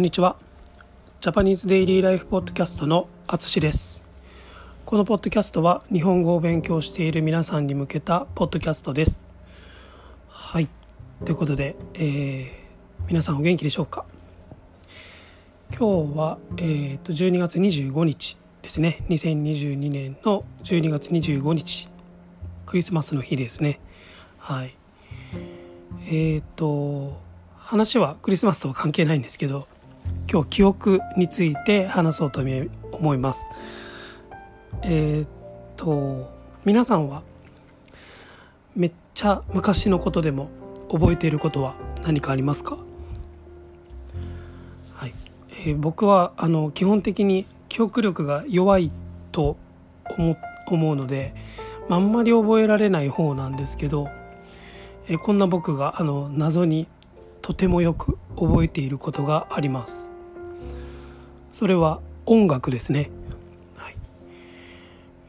こんにちは。ジャパニーズデイリーライフポッドキャストのあつしです。このポッドキャストは日本語を勉強している皆さんに向けたポッドキャストです。はい。ということで、えー、皆さんお元気でしょうか？今日は、えーと、12月25日ですね。2022年の12月25日クリスマスの日ですね。はい。えっ、ー、と話はクリスマスとは関係ないんですけど今日記憶について話そうと思います。えー、っと皆さんはめっちゃ昔のことでも覚えていることは何かありますか？はい、えー、僕はあの基本的に記憶力が弱いと思思うので、まあ、んまり覚えられない方なんですけど、えー、こんな僕があの謎にとてもよく覚えていることがあります。それは音楽ですね、はい、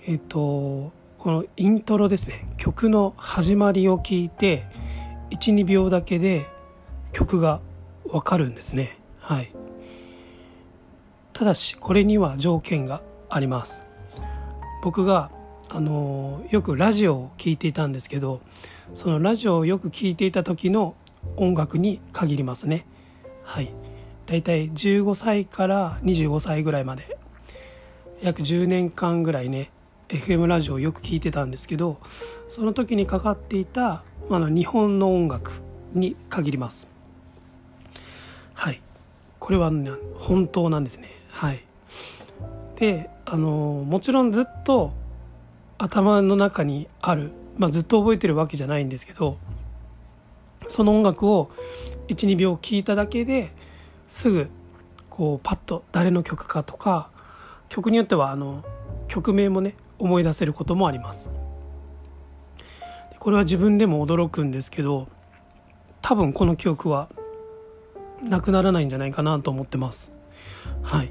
えっ、ー、とこのイントロですね。曲の始まりを聞いて12秒だけで曲がわかるんですね。はい。ただしこれには条件があります。僕があのよくラジオを聴いていたんですけどそのラジオをよく聴いていた時の音楽に限りますね。はい。だいたい15歳から25歳ぐらいまで約10年間ぐらいね FM ラジオをよく聞いてたんですけどその時にかかっていた、あ、の日本の音楽に限ります。はい。これは、ね、本当なんですね。はい。であのもちろんずっと頭の中にある、まあ、ずっと覚えてるわけじゃないんですけどその音楽を12秒聴いただけですぐこうパッと誰の曲かとか曲によってはあの曲名もね思い出せることもあります。これは自分でも驚くんですけど多分この記憶はなくならないんじゃないかなと思ってます。はい。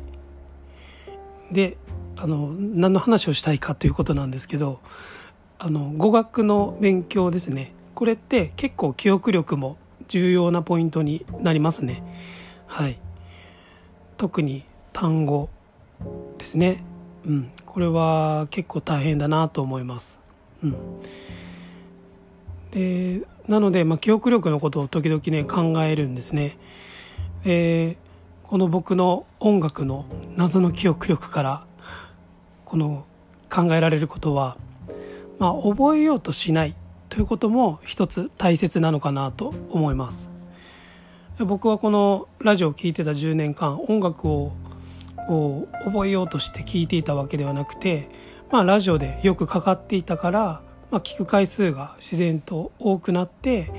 であの何の話をしたいかということなんですけどあの語学の勉強ですね。これって結構記憶力も重要なポイントになりますね。はい。特に単語ですね。うん。これは結構大変だなと思います。うん。でなので、まあ、記憶力のことを時々ね考えるんですね。えー、この僕の音楽の謎の記憶力からこの考えられることはまあ覚えようとしないということも一つ大切なのかなと思います。僕はこのラジオを聴いてた10年間音楽をこう覚えようとして聴いていたわけではなくて、まあ、ラジオでよくかかっていたから、まあ、聞く回数が自然と多くなって、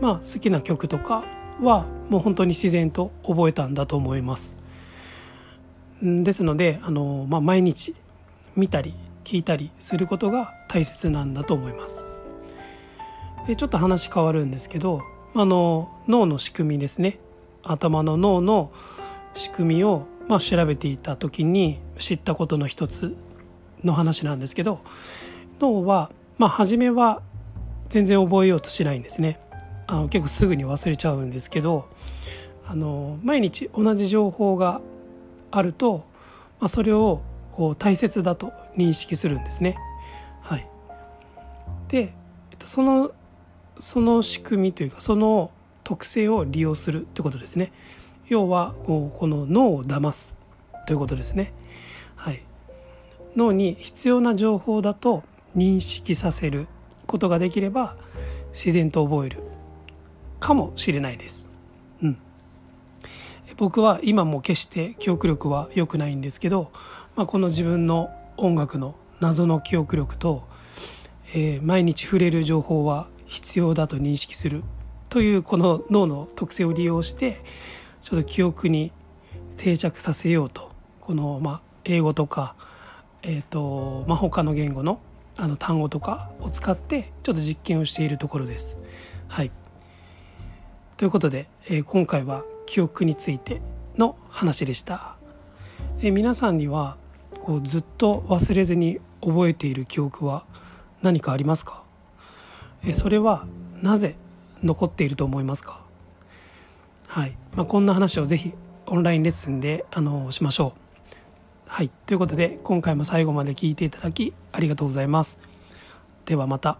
まあ、好きな曲とかはもう本当に自然と覚えたんだと思います。ですのであの、まあ、毎日見たり聞いたりすることが大切なんだと思います。でちょっと話変わるんですけどあの脳の仕組みですね。頭の脳の仕組みを、まあ、調べていた時に知ったことの一つの話なんですけど脳は、まあ、初めは全然覚えようとしないんですね。あの結構すぐに忘れちゃうんですけどあの毎日同じ情報があると、まあ、それをこう大切だと認識するんですね。はい、でそのその仕組みというかその特性を利用するってことですね。要はこの脳を騙すということですね。はい。脳に必要な情報だと認識させることができれば自然と覚えるかもしれないです。うん。僕は今も決して記憶力は良くないんですけど、まあ、この自分の音楽の謎の記憶力と、えー、毎日触れる情報は必要だと認識するというこの脳の特性を利用してちょっと記憶に定着させようとこの、まあ、英語とか、えーとまあ、他の言語のあの単語とかを使ってちょっと実験をしているところです。はい、ということで、えー、今回は記憶についての話でした。えー、皆さんにはこうずっと忘れずに覚えている記憶は何かありますか？それはなぜ残っていると思いますか？はい、まあ、こんな話をぜひオンラインレッスンであのしましょう。はい。ということで今回も最後まで聞いていただきありがとうございます。ではまた。